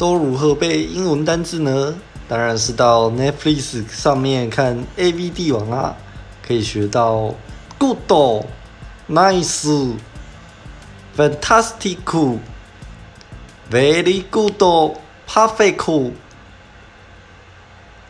都如何背英文单字呢？当然是到 Netflix 上面看 AVD 王啦，可以学到 good、nice、fantastic、very good、perfect、